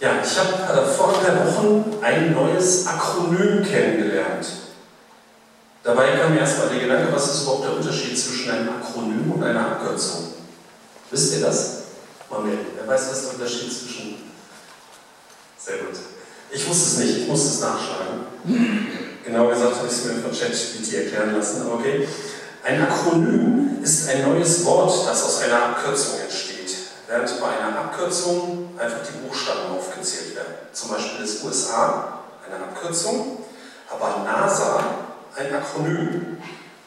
Ja, ich habe äh, vor paar Wochen ein neues Akronym kennengelernt. Dabei kam mir erstmal der Gedanke, was ist überhaupt der Unterschied zwischen einem Akronym und einer Abkürzung? Wisst ihr das? Mal wer weiß, was der Unterschied zwischen. Sehr gut. Ich wusste es nicht, ich musste es nachschlagen. Genau gesagt habe ich es mir von ChatGPT erklären lassen, aber okay. Ein Akronym ist ein neues Wort, das aus einer Abkürzung entsteht, während bei einer Abkürzung einfach die Buchstaben aufgezählt werden. Zum Beispiel ist USA eine Abkürzung, aber NASA ein Akronym,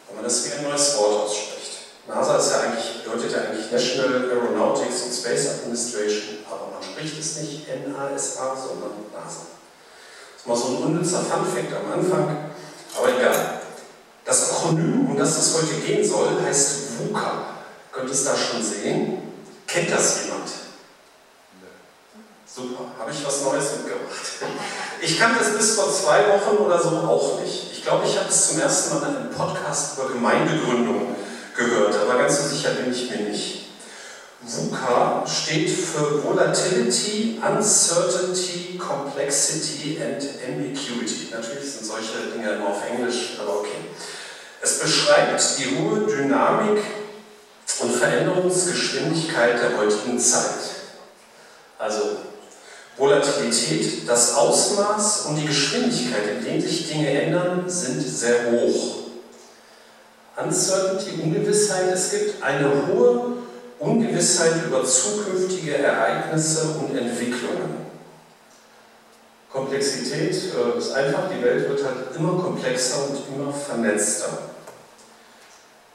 wenn man das wie ein neues Wort ausspricht. NASA ist ja eigentlich, bedeutet ja eigentlich National Aeronautics and Space Administration, aber man spricht es nicht NASA, sondern NASA. Das ist mal so ein unnützer Funfact am Anfang, aber egal. Das Akronym, um das es heute gehen soll, heißt VUCA. Könnt ihr es da schon sehen? Kennt das jemand? Super, habe ich was Neues mitgebracht. Ich kannte es bis vor zwei Wochen oder so auch nicht. Ich glaube, ich habe es zum ersten Mal in einem Podcast über Gemeindegründung gehört, aber ganz so sicher bin ich mir nicht. VUCA steht für Volatility, Uncertainty, Complexity and Ambiguity. Natürlich sind solche Dinge immer auf Englisch, aber okay. Es beschreibt die hohe Dynamik und Veränderungsgeschwindigkeit der heutigen Zeit. Also Volatilität, das Ausmaß und die Geschwindigkeit, in denen sich Dinge ändern, sind sehr hoch. Uncertainty, Ungewissheit, es gibt eine hohe Ungewissheit über zukünftige Ereignisse und Entwicklungen. Komplexität äh, ist einfach, die Welt wird halt immer komplexer und immer vernetzter.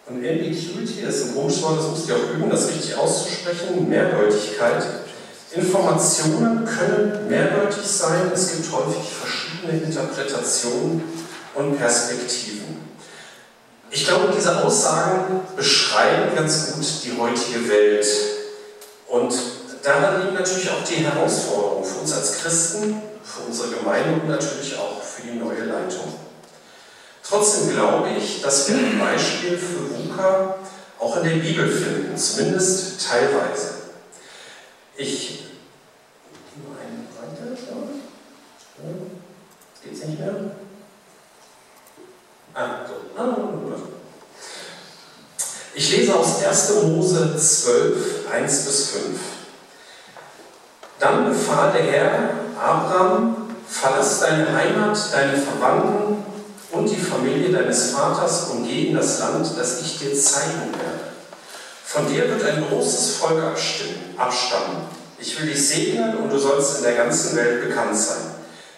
Und Ambiguity, ist ein komisches Wort, das müsst ihr auch üben, das richtig auszusprechen, Mehrdeutigkeit. Informationen können mehrdeutig sein, es gibt häufig verschiedene Interpretationen und Perspektiven. Ich glaube, diese Aussagen beschreiben ganz gut die heutige Welt. Und daran liegen natürlich auch die Herausforderungen für uns als Christen, für unsere Gemeinde und natürlich auch für die neue Leitung. Trotzdem glaube ich, dass wir ein Beispiel für VUCA auch in der Bibel finden, zumindest teilweise. Ich Geht's nicht mehr? Ah, so. Ah, ich lese aus 1. Mose 12, 1 bis 5. Dann befahl der Herr Abraham, verlass deine Heimat, deine Verwandten und die Familie deines Vaters und geh in das Land, das ich dir zeigen werde. Von dir wird ein großes Volk abstammen. Ich will dich segnen und du sollst in der ganzen Welt bekannt sein.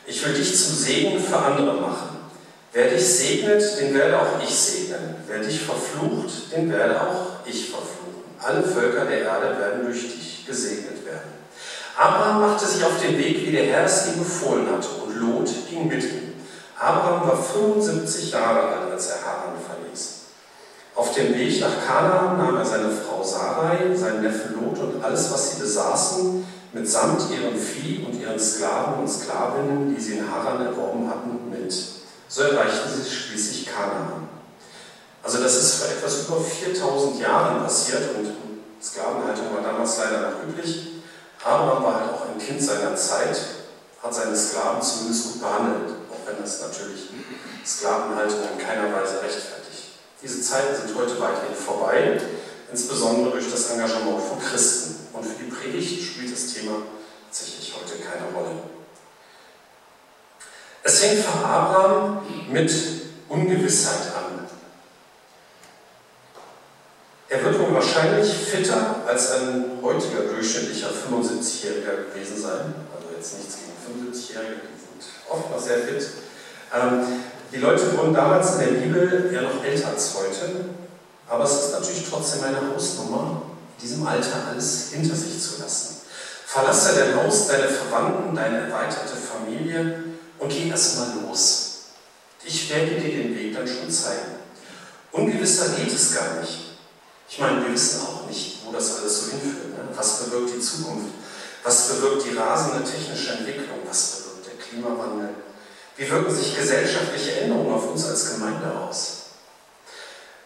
Ich will dich zum Segen für andere machen. Wer dich segnet, den werde auch ich segnen. Wer dich verflucht, den werde auch ich verfluchen. Alle Völker der Erde werden durch dich gesegnet werden. Abraham machte sich auf den Weg, wie der Herr es ihm befohlen hatte, und Lot ging mit ihm. Abraham war 75 Jahre alt, als er Haran verließ. Auf dem Weg nach Kanaan nahm er seine Frau Sarai, seinen Neffen Lot und alles, was sie besaßen, mitsamt ihrem Vieh und ihren Sklaven und Sklavinnen, die sie in Haran erworben hatten, mit. So erreichten sie schließlich Kanaan. Also das ist vor etwas über 4000 Jahren passiert und Sklavenhaltung war damals leider noch üblich. Abraham war halt auch ein Kind seiner Zeit, hat seine Sklaven zumindest gut behandelt, wenn das natürlich Sklavenhaltung in keiner Weise rechtfertigt. Diese Zeiten sind heute weitgehend vorbei, insbesondere durch das Engagement von Christen. Und für die Predigt spielt das Thema tatsächlich heute keine Rolle. Es fängt für Abraham mit Ungewissheit an. Er wird wohl wahrscheinlich fitter als ein heutiger durchschnittlicher 75-Jähriger gewesen sein. Also jetzt nichts gegen 75-Jährige, die sind oft noch sehr fit. Ähm, die Leute wurden damals in der Bibel ja noch älter als heute, aber es ist natürlich trotzdem eine Hausnummer, in diesem Alter alles hinter sich zu lassen. Verlasse dein Haus, deine Verwandten, deine erweiterte Familie und geh erstmal los. Ich werde dir den Weg dann schon zeigen. Ungewisser geht es gar nicht. Ich meine, wir wissen auch nicht, wo das alles so hinführt. Ne? Was bewirkt die Zukunft? Was bewirkt die rasende technische Entwicklung? Was bewirkt Klimawandel? Wie wirken sich gesellschaftliche Änderungen auf uns als Gemeinde aus?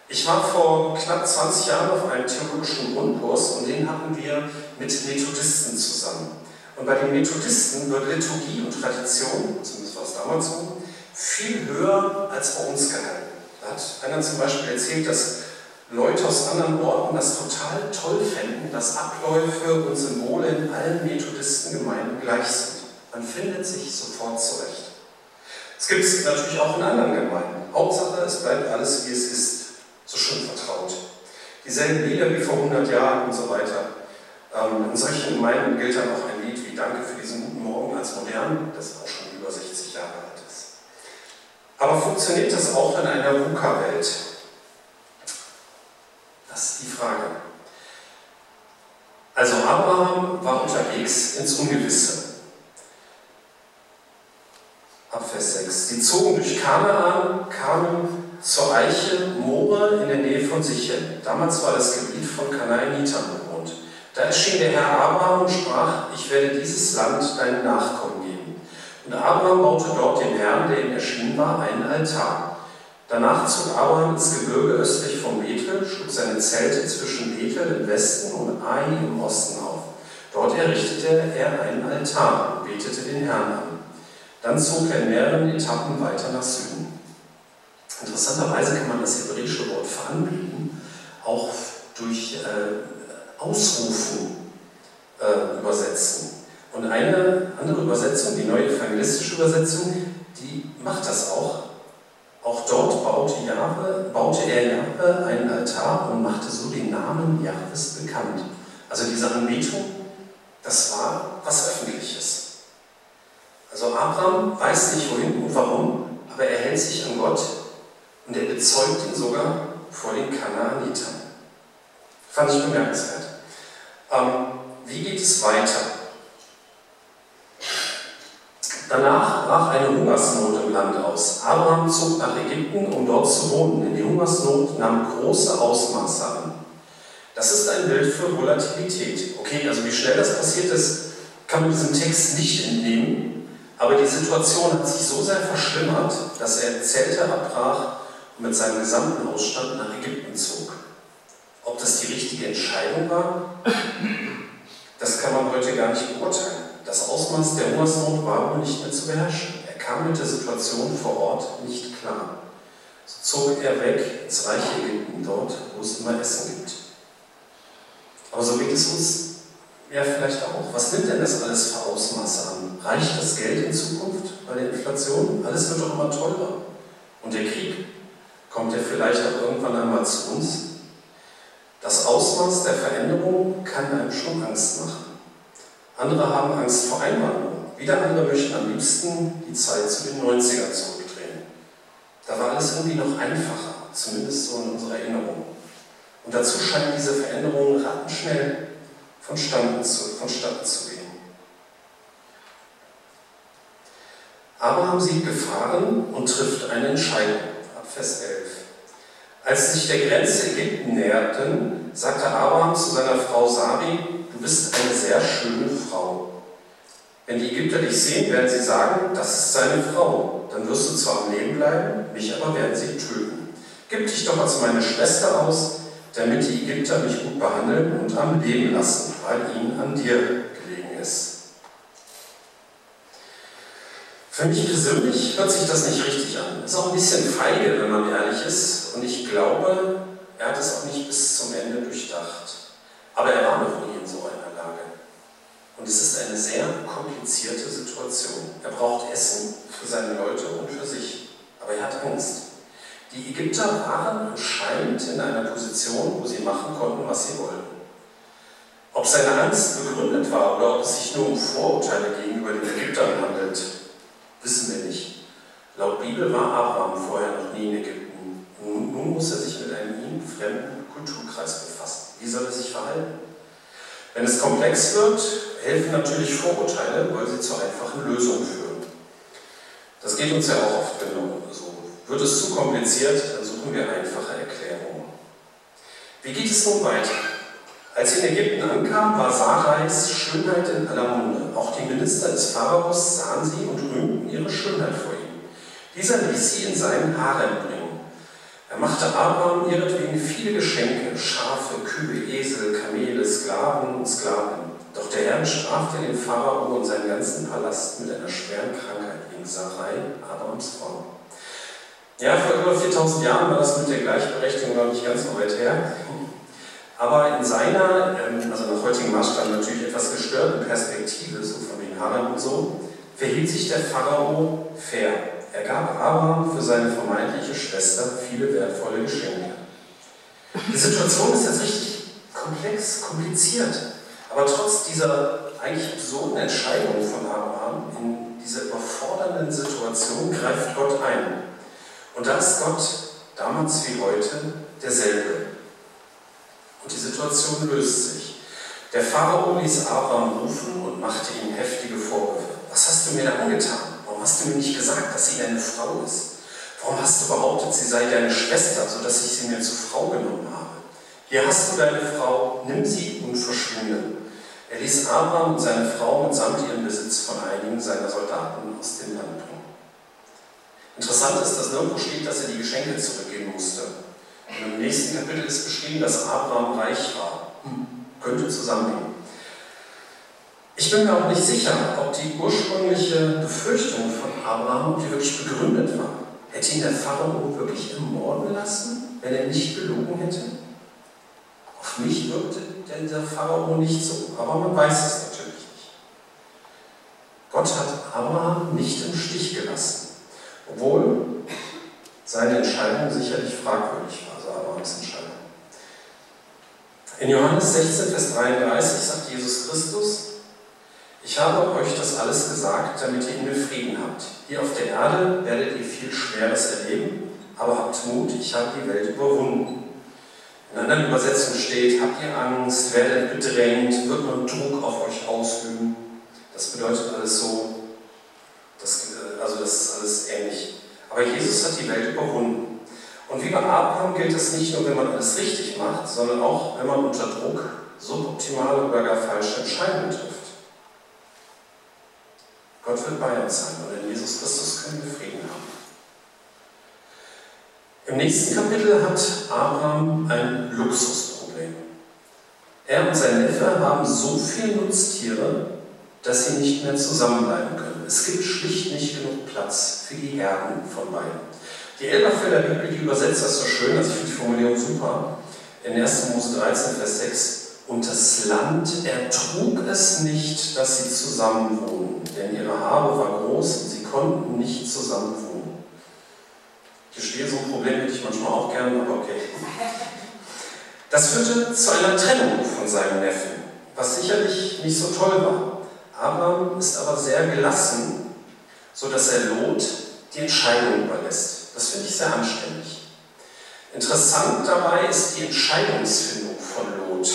Ich war vor knapp 20 Jahren auf einem theologischen Grundkurs und den hatten wir mit Methodisten zusammen. Und bei den Methodisten wird Liturgie und Tradition, zumindest war es damals so, viel höher als bei uns gehalten. Da hat einer zum Beispiel erzählt, dass Leute aus anderen Orten das total toll fänden, dass Abläufe und Symbole in allen Methodistengemeinden gleich sind. Man findet sich sofort zurecht. Es gibt es natürlich auch in anderen Gemeinden. Hauptsache, es bleibt alles, wie es ist, so schön vertraut. Dieselben Lieder wie vor 100 Jahren und so weiter. Ähm, in solchen Gemeinden gilt dann auch ein Lied wie Danke für diesen guten Morgen als modern, das auch schon über 60 Jahre alt ist. Aber funktioniert das auch in einer VUCA-Welt? Das ist die Frage. Also Abraham war unterwegs ins Ungewisse. Ab Vers 6. Sie zogen durch Kanaan, kamen zur Eiche More in der Nähe von Sichem. Damals war das Gebiet von Kanaanitern bewohnt. Da erschien der Herr Abraham und sprach, ich werde dieses Land deinen Nachkommen geben. Und Abraham baute dort dem Herrn, der ihm erschienen war, einen Altar. Danach zog Abraham ins Gebirge östlich von Bethel, schlug seine Zelte zwischen Bethel im Westen und Ai im Osten auf. Dort errichtete er einen Altar und betete den Herrn an. Dann zog er in mehreren Etappen weiter nach Süden. Interessanterweise kann man das hebräische Wort veranbieten auch durch äh, Ausrufen äh, übersetzen. Und eine andere Übersetzung, die neue evangelistische Übersetzung, die macht das auch. Auch dort baute, Jahwe, baute er Jahwe einen Altar und machte so den Namen Jahwes bekannt. Also diese Anbetung, das war was Öffentliches. Also Abraham weiß nicht wohin und warum, aber er hält sich an Gott und er bezeugt ihn sogar vor den Kanaanitern. Fand ich bemerkenswert. Ähm, wie geht es weiter? Danach brach eine Hungersnot im Land aus. Abraham zog nach Ägypten, um dort zu wohnen, denn die Hungersnot nahm große Ausmaße an. Das ist ein Bild für Volatilität. Okay, also wie schnell das passiert ist, kann man diesem Text nicht entnehmen, aber die Situation hat sich so sehr verschlimmert, dass er Zelte abbrach und mit seinem gesamten Ausstand nach Ägypten zog. Ob das die richtige Entscheidung war, das kann man heute gar nicht beurteilen. Das Ausmaß der Hungersnot war wohl nicht mehr zu beherrschen. Er kam mit der Situation vor Ort nicht klar. So zog er weg ins reiche Ägypten, dort, wo es immer Essen gibt. Aber so geht es uns ja vielleicht auch. Was nimmt denn das alles für Ausmaße an? Reicht das Geld in Zukunft bei der Inflation? Alles wird doch immer teurer. Und der Krieg, kommt ja vielleicht auch irgendwann einmal zu uns? Das Ausmaß der Veränderung kann einem schon Angst machen. Andere haben Angst vor Einwanderung. Wieder andere möchten am liebsten die Zeit zu den 90ern zurückdrehen. Da war alles irgendwie noch einfacher, zumindest so in unserer Erinnerung. Und dazu scheinen diese Veränderungen rattenschnell vonstatten zu, vonstatten zu gehen. Abraham sieht Gefahren und trifft eine Entscheidung. Ab Vers 11. Als sie sich der Grenze Ägypten näherten, sagte Abraham zu seiner Frau Sari, du bist eine sehr schöne Frau. Wenn die Ägypter dich sehen, werden sie sagen, das ist seine Frau. Dann wirst du zwar am Leben bleiben, mich aber werden sie töten. Gib dich doch als meine Schwester aus, damit die Ägypter mich gut behandeln und am Leben lassen, weil ihnen an dir gelegen ist. Für mich persönlich hört sich das nicht richtig an. Ist auch ein bisschen feige, wenn man ehrlich ist. Und ich glaube, er hat es auch nicht bis zum Ende durchdacht. Aber er war noch nie in so einer Lage. Und es ist eine sehr komplizierte Situation. Er braucht Essen für seine Leute und für sich. Aber er hat Angst. Die Ägypter waren anscheinend in einer Position, wo sie machen konnten, was sie wollten. Ob seine Angst begründet war oder ob es sich nur um Vorurteile gegenüber den Ägyptern handelt, wissen wir nicht. Laut Bibel war Abraham vorher noch nie in Ägypten. Nun, nun muss er sich mit einem ihm fremden Kulturkreis befassen. Wie soll er sich verhalten? Wenn es komplex wird, helfen natürlich Vorurteile, weil sie zur einfachen Lösung führen. Das geht uns ja auch oft genau so. Wird es zu kompliziert, dann suchen wir einfache Erklärungen. Wie geht es nun weiter? Als sie in Ägypten ankam, war Sarais Schönheit in aller Munde. Auch die Minister des Pharaos sahen sie und rühmten ihre Schönheit vor ihm. Dieser ließ sie in seinen Harem bringen. Er machte Abraham ihretwegen viele Geschenke, Schafe, Kühe, Esel, Kamele, Sklaven und Sklaven. Doch der Herr bestrafte den Pharao und seinen ganzen Palast mit einer schweren Krankheit wegen Sarai, Abrams Frau. Ja, vor über 4000 Jahren war das mit der Gleichberechtigung noch nicht ganz so weit her. Aber in seiner, ähm, also nach heutigem Maßstab natürlich etwas gestörten Perspektive, so von wegen Haran und so, verhielt sich der Pharao fair. Er gab Abraham für seine vermeintliche Schwester viele wertvolle Geschenke. Die Situation ist jetzt richtig komplex, kompliziert. Aber trotz dieser eigentlich absurden Entscheidung von Abraham in dieser überfordernden Situation greift Gott ein. Und da ist Gott damals wie heute derselbe. Und die Situation löst sich. Der Pharao ließ Abraham rufen und machte ihm heftige Vorwürfe. Was hast du mir da angetan? Warum hast du mir nicht gesagt, dass sie deine Frau ist? Warum hast du behauptet, sie sei deine Schwester, sodass ich sie mir zur Frau genommen habe? Hier hast du deine Frau, nimm sie und verschwinde. Er ließ Abraham und seine Frau mitsamt ihrem Besitz von einigen seiner Soldaten aus dem Land bringen. Interessant ist, dass nirgendwo steht, dass er die Geschenke zurückgeben musste. Und Im nächsten Kapitel ist beschrieben, dass Abraham reich war. Könnte zusammenhängen. Ich bin mir auch nicht sicher, ob die ursprüngliche Befürchtung von Abraham, die wirklich begründet war. Hätte ihn der Pharao wirklich ermorden lassen, wenn er nicht gelogen hätte? Auf mich wirkte dieser Pharao nicht so, aber man weiß es natürlich nicht. Gott hat Abraham nicht im Stich gelassen, obwohl seine Entscheidung sicherlich fragwürdig war, Abrahams Entscheidung. In Johannes 16, Vers 33 sagt Jesus Christus, ich habe euch das alles gesagt, damit ihr mir Frieden habt. Hier auf der Erde werdet ihr viel Schweres erleben, aber habt Mut, ich habe die Welt überwunden. In anderen Übersetzungen steht, habt ihr Angst, werdet bedrängt, wird man Druck auf euch ausüben. Das bedeutet alles so, das, also das ist alles ähnlich. Aber Jesus hat die Welt überwunden. Und wie bei Abraham gilt es nicht nur, wenn man alles richtig macht, sondern auch, wenn man unter Druck suboptimale oder gar falsche Entscheidungen trifft. Gott wird bei uns sein und in Jesus Christus können wir Frieden haben. Im nächsten Kapitel hat Abraham ein Luxusproblem. Er und sein Neffe haben so viele Nutztiere, dass sie nicht mehr zusammenbleiben können. Es gibt schlicht nicht genug Platz für die Herden von beiden. Die Elberfelder Bibel, übersetzt das so schön, also ich finde die Formulierung super. In 1. Mose 13, Vers 6. Und das Land ertrug es nicht, dass sie zusammen wohnen, denn ihre Habe war groß und sie konnten nicht zusammen wohnen. Ich gestehe, so ein Problem hätte ich manchmal auch gern, aber okay. Das führte zu einer Trennung von seinem Neffen, was sicherlich nicht so toll war. Abraham ist aber sehr gelassen, sodass er Lot die Entscheidung überlässt. Das finde ich sehr anständig. Interessant dabei ist die Entscheidungsfindung von Lot.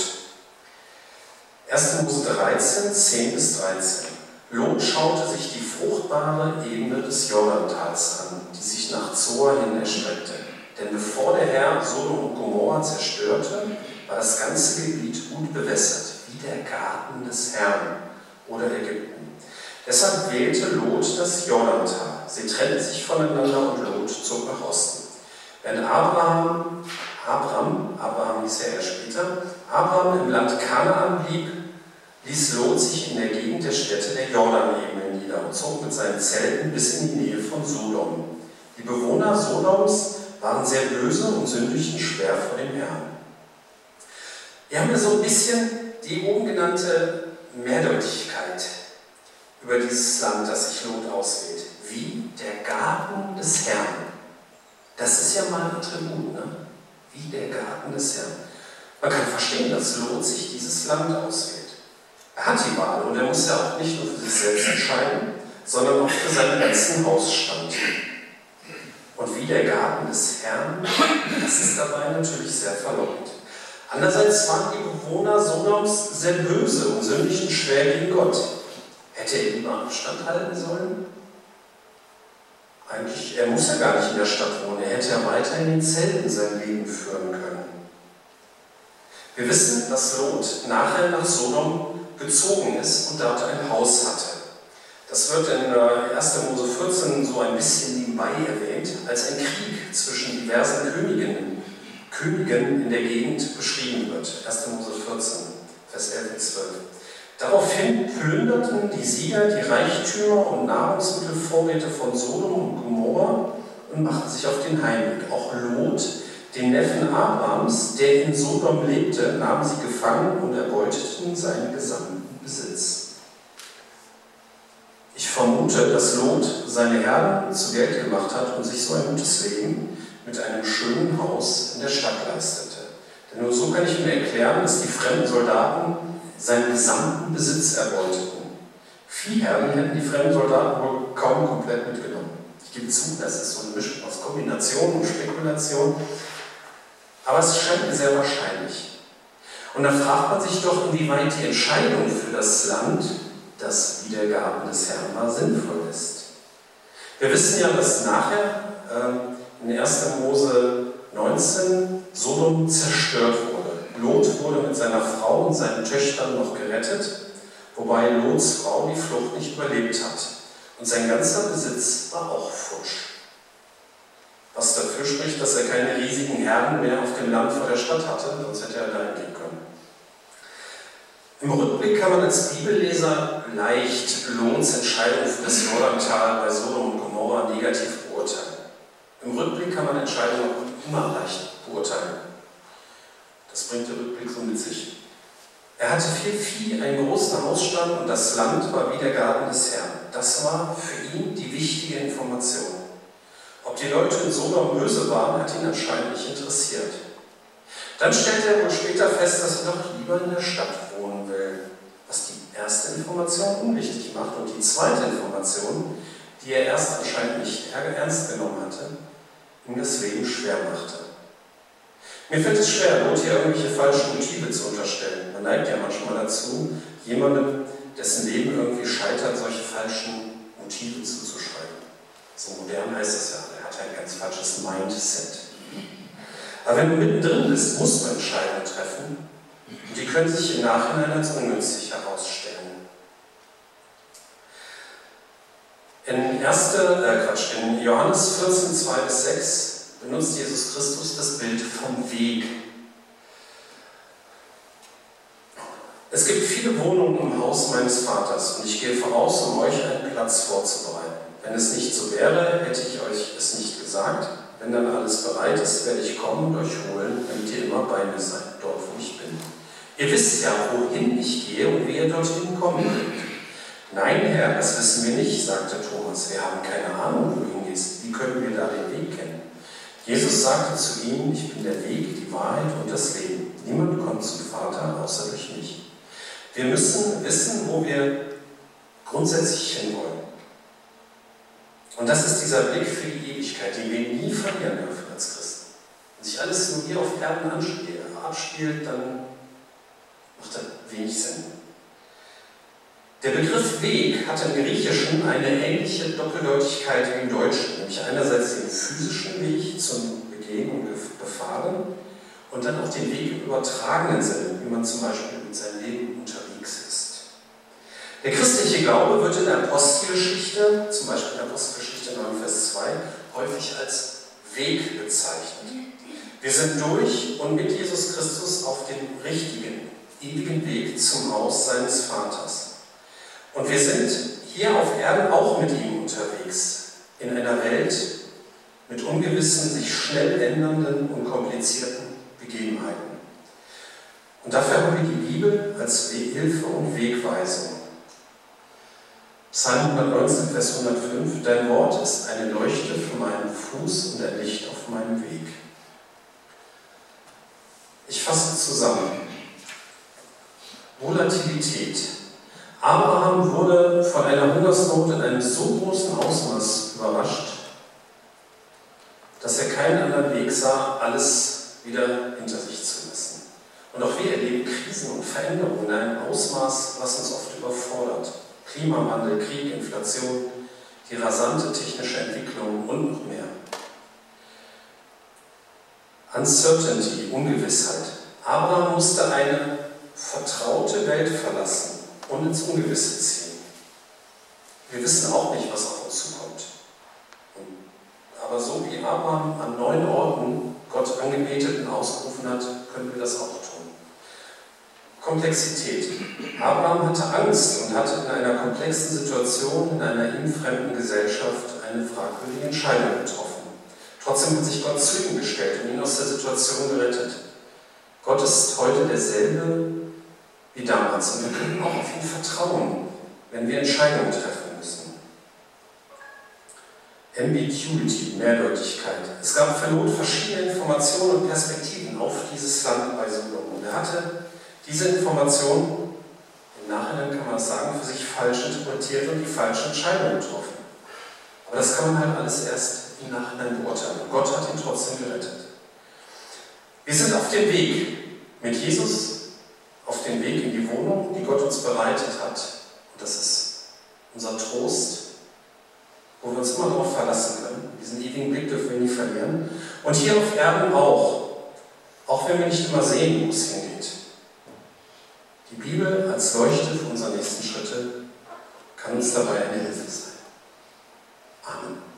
1. Mose 13, 10 bis 13. Lot schaute sich die fruchtbare Ebene des Jordantals an, die sich nach Zoar hin erstreckte. Denn bevor der Herr Sodom und Gomorra zerstörte, war das ganze Gebiet gut bewässert, wie der Garten des Herrn oder Ägypten. Deshalb wählte Lot das Jordantal. Sie trennten sich voneinander und Lot zog nach Osten. Wenn Abraham, Abraham, Abraham hieß er erst später, Abraham im Land Kanaan blieb, ließ Lot sich in der Gegend der Städte der Jordanebene nieder und zog mit seinen Zelten bis in die Nähe von Sodom. Die Bewohner Sodoms waren sehr böse und sündigten schwer vor dem Herrn. Wir haben hier so ein bisschen die oben genannte Mehrdeutigkeit über dieses Land, das sich Lot auswählt. Wie der Garten des Herrn. Das ist ja mal ein Attribut, ne? Wie der Garten des Herrn. Man kann verstehen, dass Lot sich dieses Land auswählt. Er hat die Wahl und er muss ja auch nicht nur für sich selbst entscheiden, sondern auch für seinen ganzen Hausstand. Und wie der Garten des Herrn, das ist dabei natürlich sehr verlockend. Andererseits waren die Bewohner Sodoms sehr böse und sündigten schwer gegen Gott. Hätte er lieber Abstand halten sollen? Eigentlich, er muss ja gar nicht in der Stadt wohnen, er hätte ja weiter in den Zelten sein Leben führen können. Wir wissen, dass Lot nachher nach Sodom gezogen ist und dort ein Haus hatte. Das wird in 1. Äh, Mose 14 so ein bisschen nebenbei erwähnt, als ein Krieg zwischen diversen Königinnen, Königen in der Gegend beschrieben wird. 1. Mose 14, Vers 11 und 12. Daraufhin plünderten die Sieger die Reichtümer und Nahrungsmittelvorräte von Sodom und Gomorra und machten sich auf den Heimweg. Auch Lot, den Neffen Abrahams, der in Sodom lebte, nahmen sie gefangen und erbeuteten seinen gesamten Besitz. Ich vermute, dass Lot seine Herren zu Geld gemacht hat und sich so ein gutes Leben mit einem schönen Haus in der Stadt leistete. Denn nur so kann ich mir erklären, dass die fremden Soldaten seinen gesamten Besitz erbeuteten. Viehherren hätten die fremden Soldaten wohl kaum komplett mitgenommen. Ich gebe zu, das ist so eine Mischung aus Kombination und Spekulation. Aber es scheint mir sehr wahrscheinlich. Und da fragt man sich doch, inwieweit die Entscheidung für das Land, das Wiedergaben des Herrn war, sinnvoll ist. Wir wissen ja, dass nachher äh, in 1. Mose 19 Sodom zerstört wurde. Lot wurde mit seiner Frau und seinen Töchtern noch gerettet, wobei Lots Frau die Flucht nicht überlebt hat. Und sein ganzer Besitz war auch futsch. Was dafür spricht, dass er keine riesigen Herden mehr auf dem Land vor der Stadt hatte, sonst hätte er da gehen können. Im Rückblick kann man als Bibelleser leicht Lohns Entscheidung für das Jordantal bei Sodom und Gomorra negativ. Im Rückblick kann man Entscheidungen immer leicht beurteilen. Das bringt der Rückblick so mit sich. Er hatte viel Vieh, einen großen Hausstand und das Land war wie der Garten des Herrn. Das war für ihn die wichtige Information. Ob die Leute in Sodom böse waren, hat ihn anscheinend nicht interessiert. Dann stellte er wohl später fest, dass er doch lieber in der Stadt wohnen will, was die erste Information unwichtig macht und die zweite Information, die er erst anscheinend nicht ernst genommen hatte, ihm das Leben schwer machte. Mir fällt es schwer, Not hier irgendwelche falschen Motive zu unterstellen. Man neigt ja manchmal dazu, jemandem, dessen Leben irgendwie scheitert, solche falschen Motive zuzuschreiben. So modern heißt das ja, er hat ein ganz falsches Mindset. Aber wenn du mittendrin bist, musst du Entscheidungen treffen und die können sich im Nachhinein als ungünstig herausstellen. In, 1., äh Quatsch, in Johannes 14, 2 bis 6 benutzt Jesus Christus das Bild vom Weg. Es gibt viele Wohnungen im Haus meines Vaters und ich gehe voraus, um euch einen Platz vorzubereiten. Wenn es nicht so wäre, hätte ich euch es nicht gesagt. Wenn dann alles bereit ist, werde ich kommen und euch holen, damit ihr immer bei mir seid, dort wo ich bin. Ihr wisst ja, wohin ich gehe und wie ihr dorthin kommen könnt. Nein, Herr, das wissen wir nicht, sagte Thomas. Wir haben keine Ahnung, wo du. Wie können wir da den Weg kennen? Jesus sagte zu ihm, ich bin der Weg, die Wahrheit und das Leben. Niemand kommt zum Vater außer durch mich. Wir müssen wissen, wo wir grundsätzlich hinwollen. Und das ist dieser Blick für die Ewigkeit, den wir nie verlieren dürfen als Christen. Wenn sich alles nur hier auf Erden abspielt, dann macht das wenig Sinn. Der Begriff Weg hat im Griechischen eine ähnliche Doppeldeutigkeit wie im Deutschen, nämlich einerseits den physischen Weg zum Begehen und Befahren und dann auch den Weg im übertragenen Sinne, wie man zum Beispiel mit seinem Leben unterwegs ist. Der christliche Glaube wird in der Apostelgeschichte, zum Beispiel in der Apostelgeschichte 9, Vers 2, häufig als Weg bezeichnet. Wir sind durch und mit Jesus Christus auf dem richtigen, ewigen Weg zum Haus seines Vaters. Und wir sind hier auf Erden auch mit ihm unterwegs, in einer Welt mit ungewissen, sich schnell ändernden und komplizierten Begebenheiten. Und dafür haben wir die Bibel als Hilfe und Wegweisung. Psalm 119, Vers 105, Dein Wort ist eine Leuchte für meinen Fuß und ein Licht auf meinem Weg. Ich fasse zusammen. Volatilität Abraham wurde von einer Hungersnot in einem so großen Ausmaß überrascht, dass er keinen anderen Weg sah, alles wieder hinter sich zu lassen. Und auch wir erleben Krisen und Veränderungen in einem Ausmaß, was uns oft überfordert. Klimawandel, Krieg, Inflation, die rasante technische Entwicklung und noch mehr. Uncertainty, Ungewissheit. Abraham musste eine vertraute Welt verlassen und ins Ungewisse ziehen. Wir wissen auch nicht, was auf uns zukommt. Aber so wie Abraham an neun Orten Gott angebetet und ausgerufen hat, können wir das auch tun. Komplexität. Abraham hatte Angst und hatte in einer komplexen Situation, in einer ihm fremden Gesellschaft, eine fragwürdige Entscheidung getroffen. Trotzdem hat sich Gott zu ihm gestellt und ihn aus der Situation gerettet. Gott ist heute derselbe wie damals und wir können auch auf ihn vertrauen, wenn wir Entscheidungen treffen müssen. Ambiguity, Mehrdeutigkeit. Es gab für Not verschiedene Informationen und Perspektiven auf dieses Land bei Sodom. Und er hatte diese Informationen, im Nachhinein kann man es sagen, für sich falsch interpretiert und die falsche Entscheidung getroffen. Aber das kann man halt alles erst im Nachhinein beurteilen. Gott hat ihn trotzdem gerettet. Wir sind auf dem Weg mit Jesus, auf dem Weg in die Wohnung, die Gott uns bereitet hat. Und das ist unser Trost, wo wir uns immer darauf verlassen können. Diesen ewigen Blick dürfen wir nie verlieren. Und hier auf Erden auch, auch wenn wir nicht immer sehen, wo es hingeht. Die Bibel als Leuchte für unsere nächsten Schritte kann uns dabei eine Hilfe sein. Amen.